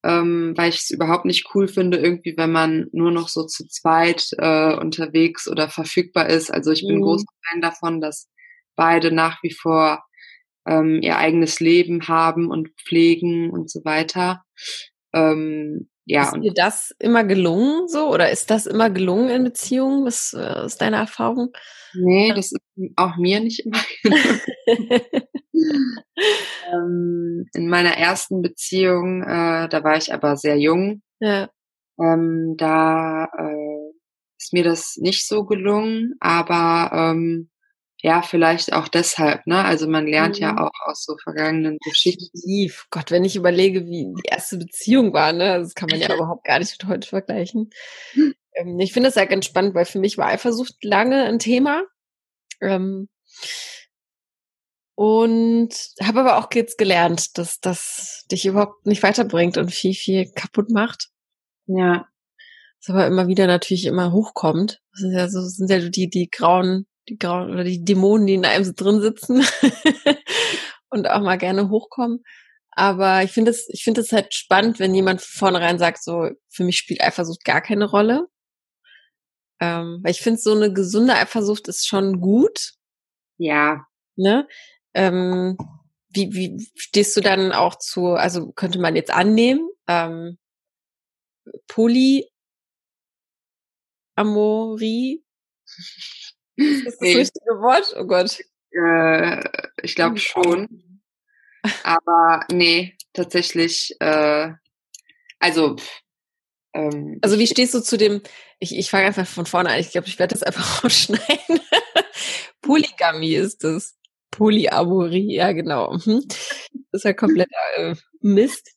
ähm, weil ich es überhaupt nicht cool finde, irgendwie, wenn man nur noch so zu zweit äh, unterwegs oder verfügbar ist. Also ich bin mhm. großer Fan davon, dass beide nach wie vor ähm, ihr eigenes Leben haben und pflegen und so weiter. Ähm, ja. Ist dir das immer gelungen so oder ist das immer gelungen in Beziehungen? Was äh, ist deine Erfahrung? Nee, das ist auch mir nicht immer gelungen. ähm, in meiner ersten Beziehung, äh, da war ich aber sehr jung. Ja. Ähm, da äh, ist mir das nicht so gelungen, aber ähm, ja, vielleicht auch deshalb, ne? Also man lernt mhm. ja auch aus so vergangenen Geschichten. Gott, wenn ich überlege, wie die erste Beziehung war, ne? Das kann man ja überhaupt gar nicht mit heute vergleichen. Ähm, ich finde das ja ganz spannend, weil für mich war Eifersucht lange ein Thema. Ähm, und habe aber auch jetzt gelernt, dass das dich überhaupt nicht weiterbringt und viel, viel kaputt macht. Ja. Das aber immer wieder natürlich immer hochkommt. Das sind ja so, sind ja die, die grauen die grauen oder die Dämonen, die in einem so drin sitzen und auch mal gerne hochkommen. Aber ich finde es, ich finde es halt spannend, wenn jemand vornherein sagt, so, für mich spielt Eifersucht gar keine Rolle. Ähm, weil ich finde, so eine gesunde Eifersucht ist schon gut. Ja. Ne? Ähm, wie, wie stehst du dann auch zu, also könnte man jetzt annehmen, ähm, Polyamorie ist das das richtige Wort? Oh Gott. Äh, ich glaube schon. Aber nee, tatsächlich, äh, also ähm, also wie stehst du zu dem, ich, ich fange einfach von vorne an, ich glaube, ich werde das einfach rausschneiden. Polygamie ist das. Polyamorie, ja genau. Mhm. Das ist ja komplett äh, Mist.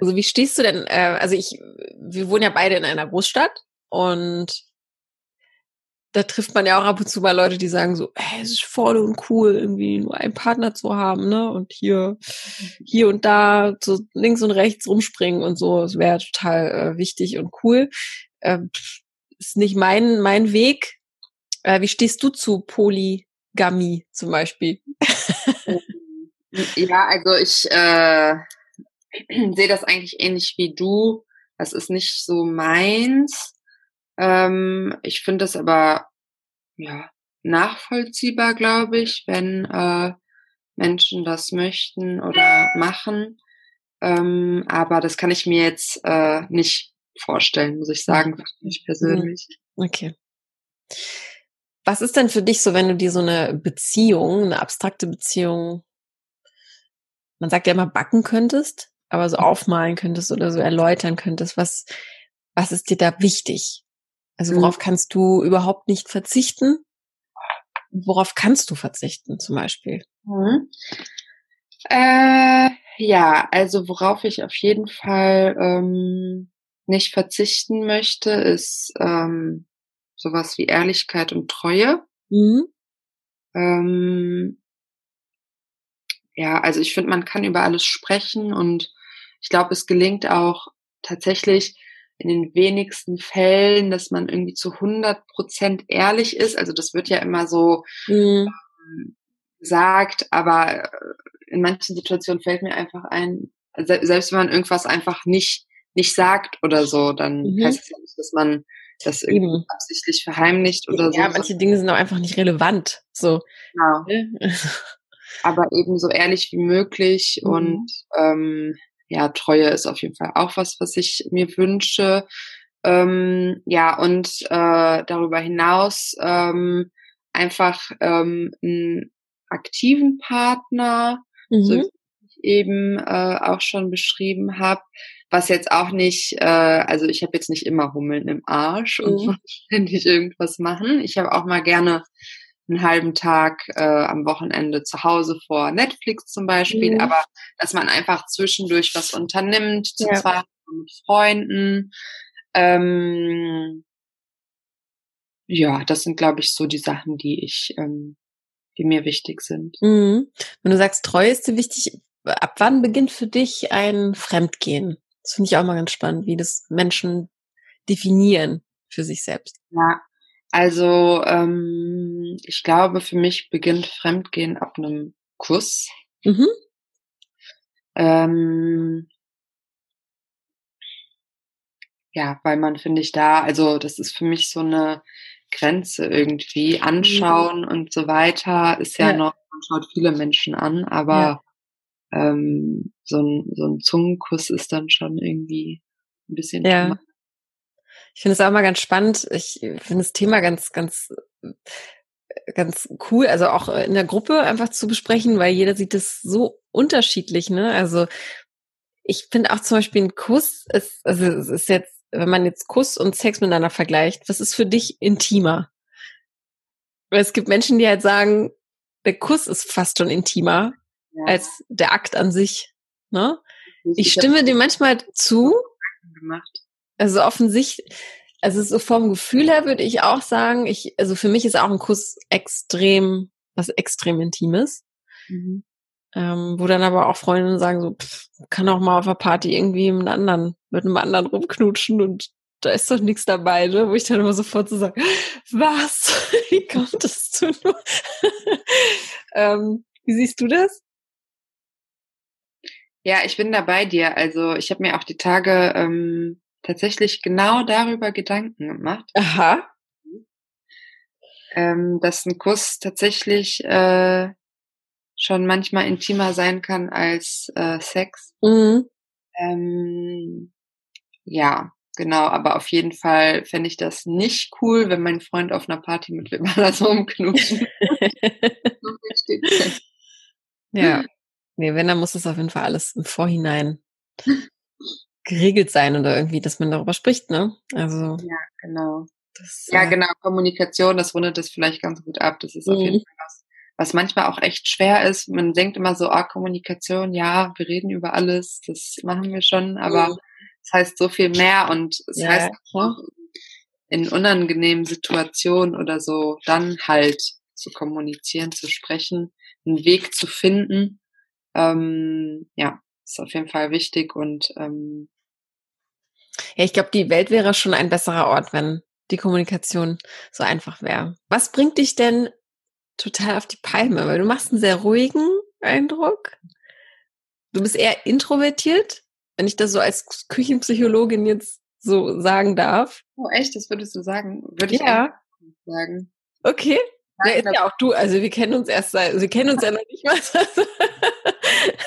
Also wie stehst du denn, äh, also ich, wir wohnen ja beide in einer Großstadt und da trifft man ja auch ab und zu mal Leute, die sagen so, hey, es ist voll und cool, irgendwie nur einen Partner zu haben, ne? Und hier, hier und da so links und rechts rumspringen und so, das wäre total äh, wichtig und cool. Ähm, ist nicht mein, mein Weg. Äh, wie stehst du zu Polygamie zum Beispiel? ja, also ich äh, sehe das eigentlich ähnlich wie du. Das ist nicht so meins. Ähm, ich finde es aber ja nachvollziehbar, glaube ich, wenn äh, Menschen das möchten oder machen. Ähm, aber das kann ich mir jetzt äh, nicht vorstellen, muss ich sagen, mich persönlich. Okay. Was ist denn für dich so, wenn du dir so eine Beziehung, eine abstrakte Beziehung, man sagt ja immer backen könntest, aber so aufmalen könntest oder so erläutern könntest, was, was ist dir da wichtig? Also mhm. worauf kannst du überhaupt nicht verzichten? Worauf kannst du verzichten zum Beispiel? Mhm. Äh, ja, also worauf ich auf jeden Fall ähm, nicht verzichten möchte, ist ähm, sowas wie Ehrlichkeit und Treue. Mhm. Ähm, ja, also ich finde, man kann über alles sprechen und ich glaube, es gelingt auch tatsächlich in den wenigsten Fällen, dass man irgendwie zu 100 Prozent ehrlich ist. Also das wird ja immer so mhm. ähm, gesagt, aber äh, in manchen Situationen fällt mir einfach ein, selbst wenn man irgendwas einfach nicht nicht sagt oder so, dann mhm. heißt es ja nicht, dass man das irgendwie Eben. absichtlich verheimlicht oder ja, so. Ja, manche Dinge sind auch einfach nicht relevant. So. Genau. Ne? aber eben so ehrlich wie möglich mhm. und ähm, ja, Treue ist auf jeden Fall auch was, was ich mir wünsche. Ähm, ja, und äh, darüber hinaus ähm, einfach ähm, einen aktiven Partner, mhm. so wie ich eben äh, auch schon beschrieben habe, was jetzt auch nicht, äh, also ich habe jetzt nicht immer Hummeln im Arsch mhm. und ständig irgendwas machen. Ich habe auch mal gerne einen halben Tag äh, am Wochenende zu Hause vor Netflix zum Beispiel, mhm. aber dass man einfach zwischendurch was unternimmt, zu ja. zweit mit Freunden. Ähm, ja, das sind, glaube ich, so die Sachen, die ich, ähm, die mir wichtig sind. Mhm. Wenn du sagst, Treue ist dir wichtig, ab wann beginnt für dich ein Fremdgehen? Das finde ich auch mal ganz spannend, wie das Menschen definieren für sich selbst. Ja, also ähm, ich glaube, für mich beginnt Fremdgehen ab einem Kuss. Mhm. Ähm, ja, weil man finde ich da, also das ist für mich so eine Grenze irgendwie. Anschauen mhm. und so weiter ist ja, ja, noch, man schaut viele Menschen an, aber ja. ähm, so, ein, so ein Zungenkuss ist dann schon irgendwie ein bisschen ja. Ich finde es auch mal ganz spannend. Ich finde das Thema ganz, ganz, ganz cool, also auch in der Gruppe einfach zu besprechen, weil jeder sieht es so unterschiedlich, ne? Also ich finde auch zum Beispiel ein Kuss ist, also es ist jetzt, wenn man jetzt Kuss und Sex miteinander vergleicht, was ist für dich intimer? Weil es gibt Menschen, die halt sagen, der Kuss ist fast schon intimer ja. als der Akt an sich. Ne? Ich stimme dem manchmal zu. Gemacht. Also offensichtlich, also so vom Gefühl her würde ich auch sagen, ich, also für mich ist auch ein Kuss extrem, was extrem Intimes. Mhm. Ähm, wo dann aber auch Freundinnen sagen so, pff, kann auch mal auf einer Party irgendwie mit einem anderen, mit einem anderen rumknutschen und da ist doch nichts dabei, ne? Wo ich dann immer sofort so sage, was? Wie kommt das zu nur? ähm, wie siehst du das? Ja, ich bin da bei dir. Also ich habe mir auch die Tage ähm, tatsächlich genau darüber Gedanken gemacht. Aha. Ähm, dass ein Kuss tatsächlich äh, schon manchmal intimer sein kann als äh, Sex. Mhm. Ähm, ja, genau, aber auf jeden Fall fände ich das nicht cool, wenn mein Freund auf einer Party mit wem anders rumknutschen. ja. Nee, wenn, dann muss es auf jeden Fall alles im Vorhinein geregelt sein oder irgendwie, dass man darüber spricht, ne? Also. Ja, genau. Das, ja, äh, genau. Kommunikation, das rundet das vielleicht ganz gut ab. Das ist auf jeden mhm. Fall was, was manchmal auch echt schwer ist. Man denkt immer so, ah, Kommunikation, ja, wir reden über alles, das machen wir schon, aber mhm. es das heißt so viel mehr und es ja, heißt auch in unangenehmen Situationen oder so, dann halt zu kommunizieren, zu sprechen, einen Weg zu finden. Ähm, ja, ist auf jeden Fall wichtig und ähm, ja, ich glaube, die Welt wäre schon ein besserer Ort, wenn die Kommunikation so einfach wäre. Was bringt dich denn total auf die Palme? Weil du machst einen sehr ruhigen Eindruck. Du bist eher introvertiert, wenn ich das so als Küchenpsychologin jetzt so sagen darf. Oh, echt? Das würdest du sagen? Würde ich ja. sagen. Okay. Ja, ist ja auch du. Also wir kennen uns erst seit, wir kennen uns ja noch nicht mal.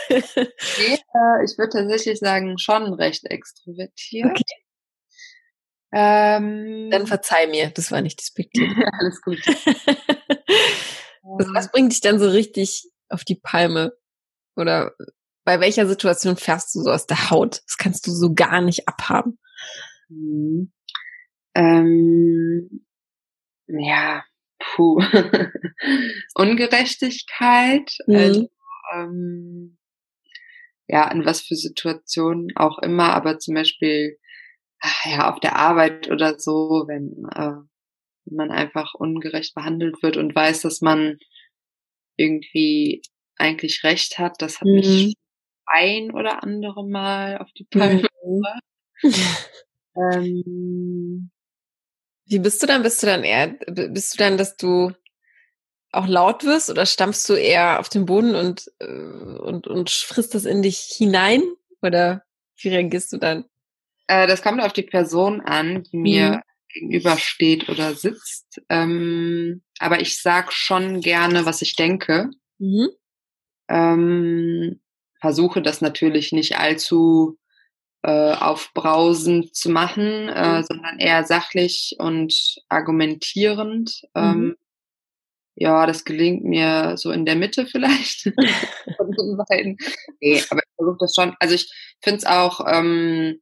nee, äh, ich würde tatsächlich sagen, schon recht extrovertiert. Okay. Ähm, Dann verzeih mir, das war nicht despektiert. Alles gut. was, was bringt dich dann so richtig auf die Palme? Oder bei welcher Situation fährst du so aus der Haut? Das kannst du so gar nicht abhaben. Mhm. Ähm, ja, puh. Ungerechtigkeit. Mhm. Also, ähm, ja, in was für Situationen auch immer, aber zum Beispiel ach, ja auf der Arbeit oder so, wenn, äh, man einfach ungerecht behandelt wird und weiß, dass man irgendwie eigentlich recht hat, das hat mhm. mich ein oder andere Mal auf die Palme mhm. ähm, Wie bist du dann? Bist du dann eher, bist du dann, dass du auch laut wirst oder stampfst du eher auf den Boden und, äh, und, und frisst das in dich hinein? Oder wie reagierst du dann? Äh, das kommt auf die Person an, die mir mhm. gegenübersteht oder sitzt. Ähm, aber ich sag schon gerne, was ich denke. Mhm. Ähm, versuche das natürlich nicht allzu äh, aufbrausend zu machen, äh, mhm. sondern eher sachlich und argumentierend. Mhm. Ähm, ja, das gelingt mir so in der Mitte vielleicht von den beiden. Nee, aber ich versuche das schon. Also ich finde es auch, ähm,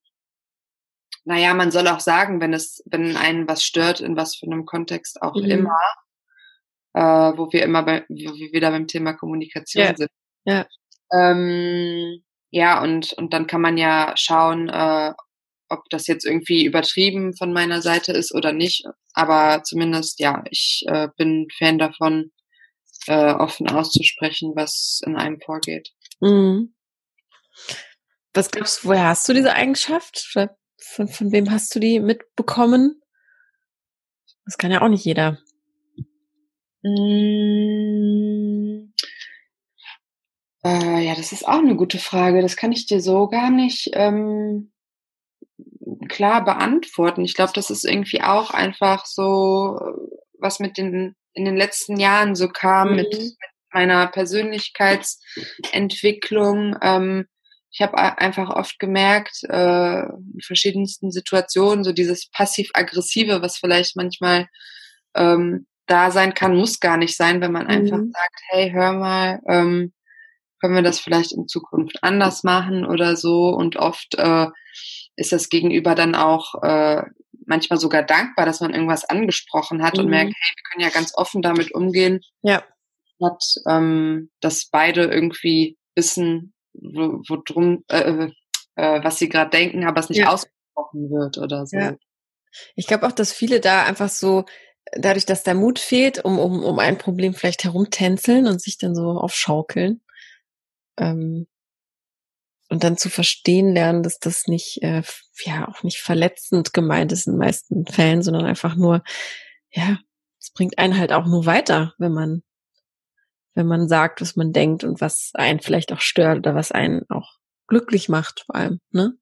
naja, man soll auch sagen, wenn es, wenn einen was stört, in was für einem Kontext auch mhm. immer, äh, wo wir immer bei, wie wir wieder beim Thema Kommunikation ja. sind. Ja. Ähm, ja, und, und dann kann man ja schauen, äh, ob das jetzt irgendwie übertrieben von meiner Seite ist oder nicht. Aber zumindest, ja, ich äh, bin Fan davon, äh, offen auszusprechen, was in einem vorgeht. Mhm. Was glaubst du, woher hast du diese Eigenschaft? Von, von wem hast du die mitbekommen? Das kann ja auch nicht jeder. Mmh. Äh, ja, das ist auch eine gute Frage. Das kann ich dir so gar nicht ähm, klar beantworten. Ich glaube, das ist irgendwie auch einfach so, was mit den in den letzten Jahren so kam mhm. mit, mit, meiner Persönlichkeitsentwicklung. Ähm, ich habe einfach oft gemerkt, äh, in verschiedensten Situationen, so dieses passiv-aggressive, was vielleicht manchmal ähm, da sein kann, muss gar nicht sein, wenn man mhm. einfach sagt, hey, hör mal, ähm, können wir das vielleicht in Zukunft anders machen oder so. Und oft äh, ist das Gegenüber dann auch äh, manchmal sogar dankbar, dass man irgendwas angesprochen hat mhm. und merkt, hey, wir können ja ganz offen damit umgehen. Ja. Hat, ähm, dass beide irgendwie wissen, wo, wo drum, äh, äh, was sie gerade denken, aber es nicht ja. ausgesprochen wird oder so. Ja. Ich glaube auch, dass viele da einfach so dadurch, dass der Mut fehlt, um, um, um ein Problem vielleicht herumtänzeln und sich dann so aufschaukeln. Ähm, und dann zu verstehen lernen, dass das nicht, äh, ja, auch nicht verletzend gemeint ist in den meisten Fällen, sondern einfach nur, ja, es bringt einen halt auch nur weiter, wenn man, wenn man sagt, was man denkt und was einen vielleicht auch stört oder was einen auch glücklich macht, vor allem, ne?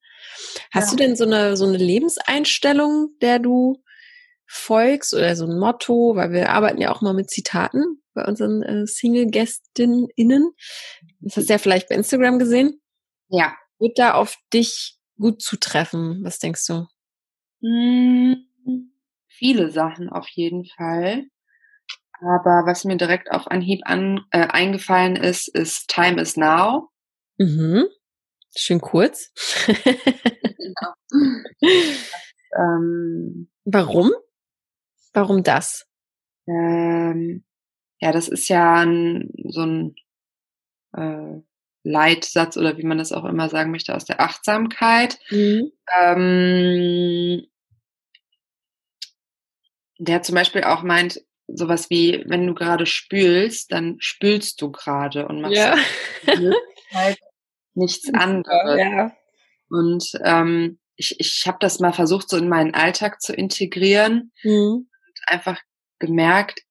Hast ja. du denn so eine, so eine Lebenseinstellung, der du folgst oder so ein Motto, weil wir arbeiten ja auch mal mit Zitaten bei unseren äh, Single-GästinnInnen. Das hast du ja vielleicht bei Instagram gesehen. Ja. Wird da auf dich gut zutreffen? Was denkst du? Hm, viele Sachen auf jeden Fall. Aber was mir direkt auf Anhieb an, äh, eingefallen ist, ist Time is Now. Mhm. Schön kurz. genau. ähm, Warum? Warum das? Ähm, ja, das ist ja ein, so ein äh, Leitsatz oder wie man das auch immer sagen möchte aus der Achtsamkeit. Mhm. Ähm, der zum Beispiel auch meint, sowas wie, wenn du gerade spülst, dann spülst du gerade und machst ja. halt nichts anderes. Ja. Und ähm, ich, ich habe das mal versucht, so in meinen Alltag zu integrieren mhm. Einfach gemerkt,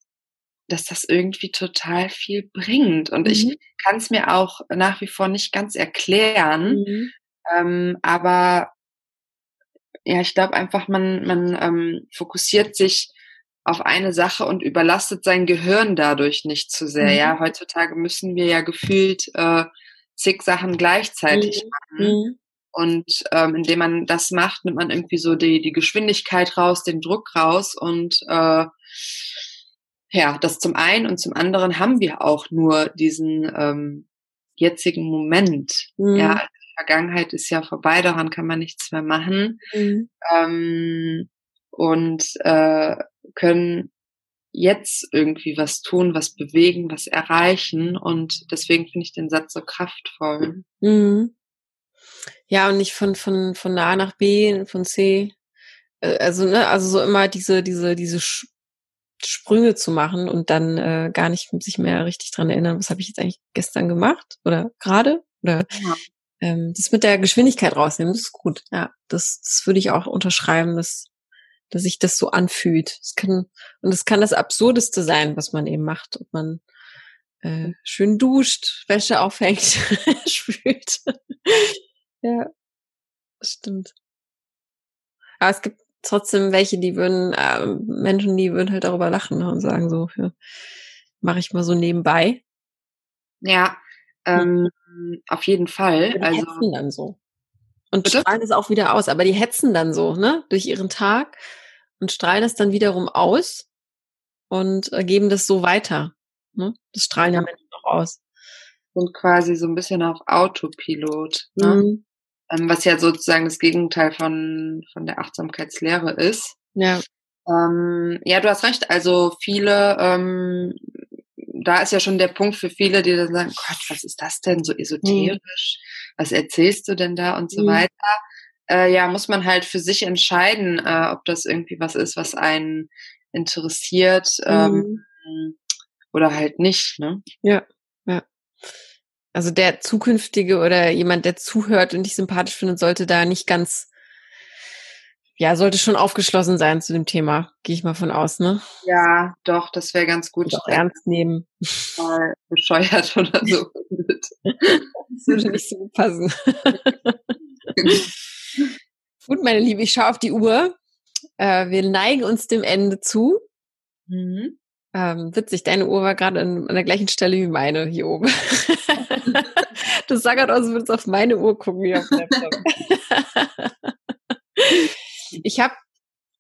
dass das irgendwie total viel bringt. Und mhm. ich kann es mir auch nach wie vor nicht ganz erklären. Mhm. Ähm, aber ja, ich glaube einfach, man, man ähm, fokussiert sich auf eine Sache und überlastet sein Gehirn dadurch nicht zu sehr. Mhm. Ja, heutzutage müssen wir ja gefühlt äh, zig Sachen gleichzeitig mhm. machen. Und ähm, indem man das macht, nimmt man irgendwie so die, die Geschwindigkeit raus, den Druck raus und äh, ja, das zum einen und zum anderen haben wir auch nur diesen ähm, jetzigen Moment. Mhm. Ja, die Vergangenheit ist ja vorbei, daran kann man nichts mehr machen. Mhm. Ähm, und äh, können jetzt irgendwie was tun, was bewegen, was erreichen. Und deswegen finde ich den Satz so kraftvoll. Mhm. Ja, und nicht von, von, von A nach B, von C. Äh, also, ne, also so immer diese, diese, diese Sprünge zu machen und dann äh, gar nicht sich mehr richtig dran erinnern, was habe ich jetzt eigentlich gestern gemacht oder gerade oder ja. ähm, das mit der Geschwindigkeit rausnehmen, das ist gut. Ja, das, das würde ich auch unterschreiben, dass dass sich das so anfühlt. Es kann und es kann das absurdeste sein, was man eben macht, ob man äh, schön duscht, Wäsche aufhängt, spült. Ja, stimmt. Aber es gibt trotzdem welche, die würden, äh, Menschen, die würden halt darüber lachen und sagen so, ja, mache ich mal so nebenbei. Ja, ähm, hm. auf jeden Fall. Die also dann so. Und Bitte? strahlen es auch wieder aus. Aber die hetzen dann so, ne, durch ihren Tag und strahlen es dann wiederum aus und äh, geben das so weiter. Ne? Das strahlen ja Menschen auch aus. Und quasi so ein bisschen auf Autopilot. Ne? Mhm. Ähm, was ja sozusagen das Gegenteil von, von der Achtsamkeitslehre ist. Ja. Ähm, ja, du hast recht. Also viele, ähm, da ist ja schon der Punkt für viele, die dann sagen, Gott, was ist das denn so esoterisch? Mhm. Was erzählst du denn da und so mhm. weiter? Äh, ja, muss man halt für sich entscheiden, äh, ob das irgendwie was ist, was einen interessiert ähm, mhm. oder halt nicht. Ne? Ja. Also der zukünftige oder jemand, der zuhört und dich sympathisch findet, sollte da nicht ganz ja, sollte schon aufgeschlossen sein zu dem Thema, gehe ich mal von aus, ne? Ja, doch, das wäre ganz gut. Auch ernst nehmen. Mal bescheuert oder so. das würde nicht so gut passen. gut, meine Liebe, ich schaue auf die Uhr. Äh, wir neigen uns dem Ende zu. Mhm. Ähm, witzig, deine Uhr war gerade an, der gleichen Stelle wie meine hier oben. das sah gerade aus, als würdest du auf meine Uhr gucken, wie auf Laptop. Ich habe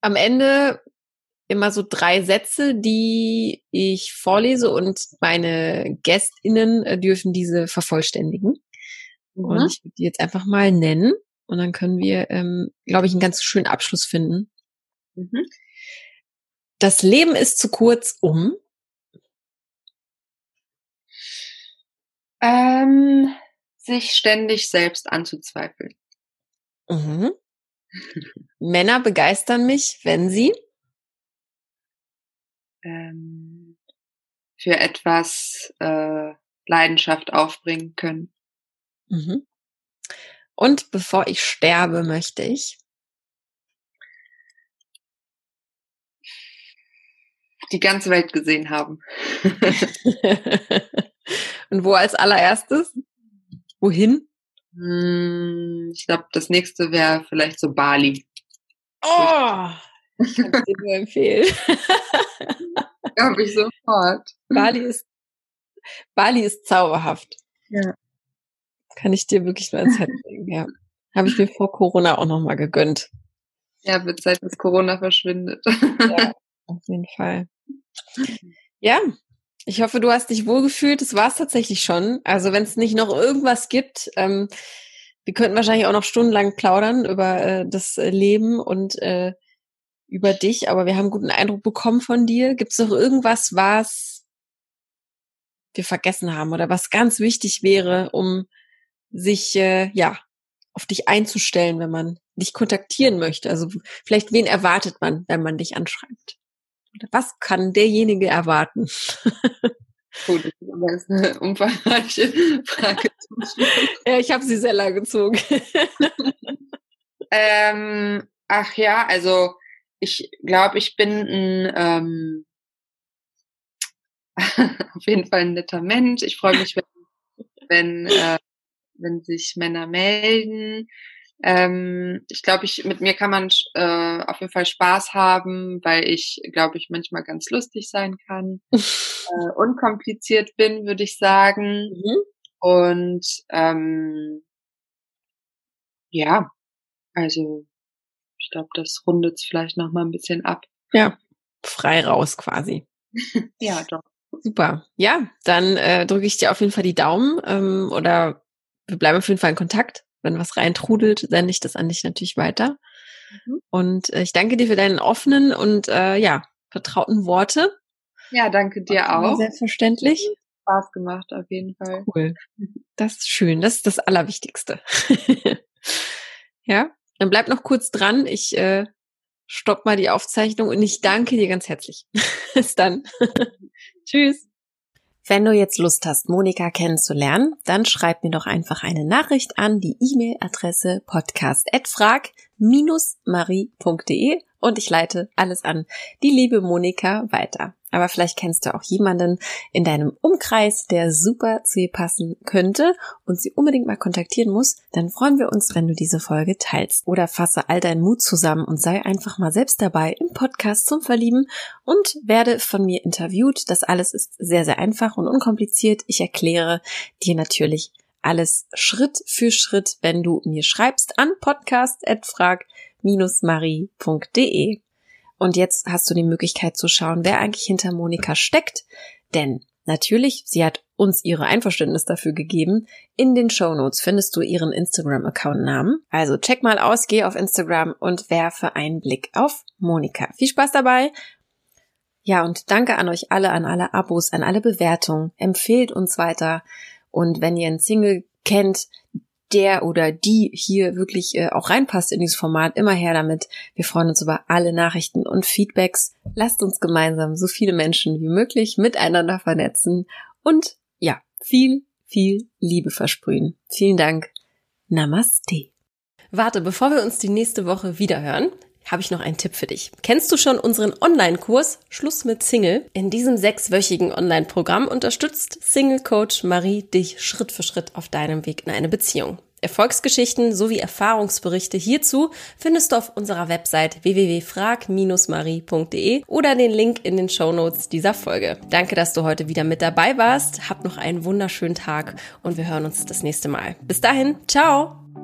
am Ende immer so drei Sätze, die ich vorlese und meine GästInnen äh, dürfen diese vervollständigen. Mhm. Und ich würde die jetzt einfach mal nennen und dann können wir, ähm, glaube ich, einen ganz schönen Abschluss finden. Mhm. Das Leben ist zu kurz, um ähm, sich ständig selbst anzuzweifeln. Mhm. Männer begeistern mich, wenn sie ähm, für etwas äh, Leidenschaft aufbringen können. Mhm. Und bevor ich sterbe, möchte ich die ganze Welt gesehen haben. Und wo als allererstes? Wohin? Hm, ich glaube, das nächste wäre vielleicht so Bali. Oh, ich kann dir nur empfehlen. Glaube ich sofort. Bali ist, Bali ist zauberhaft. Ja. Kann ich dir wirklich nur ans Herz legen, ja. Habe ich mir vor Corona auch nochmal gegönnt. Ja, wird Zeit, dass Corona verschwindet. Ja, auf jeden Fall. Ja, ich hoffe, du hast dich wohlgefühlt. Das war es tatsächlich schon. Also wenn es nicht noch irgendwas gibt, ähm, wir könnten wahrscheinlich auch noch stundenlang plaudern über äh, das äh, Leben und äh, über dich, aber wir haben einen guten Eindruck bekommen von dir. Gibt es noch irgendwas, was wir vergessen haben oder was ganz wichtig wäre, um sich äh, ja auf dich einzustellen, wenn man dich kontaktieren möchte? Also vielleicht wen erwartet man, wenn man dich anschreibt? Was kann derjenige erwarten? Gut, das ist eine umfangreiche Frage. ja, ich habe sie sehr lang gezogen. ähm, ach ja, also ich glaube, ich bin ein ähm, auf jeden Fall ein netter Mensch. Ich freue mich, wenn, wenn, äh, wenn sich Männer melden. Ähm, ich glaube, ich mit mir kann man äh, auf jeden Fall Spaß haben, weil ich, glaube ich, manchmal ganz lustig sein kann. äh, unkompliziert bin, würde ich sagen. Mhm. Und ähm, ja, also ich glaube, das rundet es vielleicht noch mal ein bisschen ab. Ja, frei raus quasi. ja, doch. Super. Ja, dann äh, drücke ich dir auf jeden Fall die Daumen ähm, oder wir bleiben auf jeden Fall in Kontakt wenn was reintrudelt, sende ich das an dich natürlich weiter. Mhm. Und äh, ich danke dir für deinen offenen und äh, ja, vertrauten Worte. Ja, danke dir auch. Selbstverständlich. Spaß gemacht, auf jeden Fall. Cool. Das ist schön. Das ist das Allerwichtigste. ja, dann bleib noch kurz dran. Ich äh, stopp mal die Aufzeichnung und ich danke dir ganz herzlich. Bis dann. Tschüss. Wenn du jetzt Lust hast, Monika kennenzulernen, dann schreib mir doch einfach eine Nachricht an die E-Mail-Adresse podcast@frag-marie.de und ich leite alles an die liebe Monika weiter aber vielleicht kennst du auch jemanden in deinem Umkreis, der super zu ihr passen könnte und sie unbedingt mal kontaktieren muss, dann freuen wir uns, wenn du diese Folge teilst. Oder fasse all deinen Mut zusammen und sei einfach mal selbst dabei im Podcast zum Verlieben und werde von mir interviewt. Das alles ist sehr, sehr einfach und unkompliziert. Ich erkläre dir natürlich alles Schritt für Schritt, wenn du mir schreibst an podcast.frag-marie.de. Und jetzt hast du die Möglichkeit zu schauen, wer eigentlich hinter Monika steckt. Denn natürlich, sie hat uns ihre Einverständnis dafür gegeben. In den Show Notes findest du ihren Instagram-Account-Namen. Also check mal aus, geh auf Instagram und werfe einen Blick auf Monika. Viel Spaß dabei. Ja, und danke an euch alle, an alle Abos, an alle Bewertungen. Empfehlt uns weiter. Und wenn ihr einen Single kennt, der oder die hier wirklich äh, auch reinpasst in dieses Format, immer her damit. Wir freuen uns über alle Nachrichten und Feedbacks. Lasst uns gemeinsam so viele Menschen wie möglich miteinander vernetzen und ja, viel, viel Liebe versprühen. Vielen Dank. Namaste. Warte, bevor wir uns die nächste Woche wiederhören, habe ich noch einen Tipp für dich. Kennst du schon unseren Online-Kurs Schluss mit Single? In diesem sechswöchigen Online-Programm unterstützt Single-Coach Marie dich Schritt für Schritt auf deinem Weg in eine Beziehung. Erfolgsgeschichten sowie Erfahrungsberichte hierzu findest du auf unserer Website www.frag-marie.de oder den Link in den Show Notes dieser Folge. Danke, dass du heute wieder mit dabei warst. Hab noch einen wunderschönen Tag und wir hören uns das nächste Mal. Bis dahin, ciao!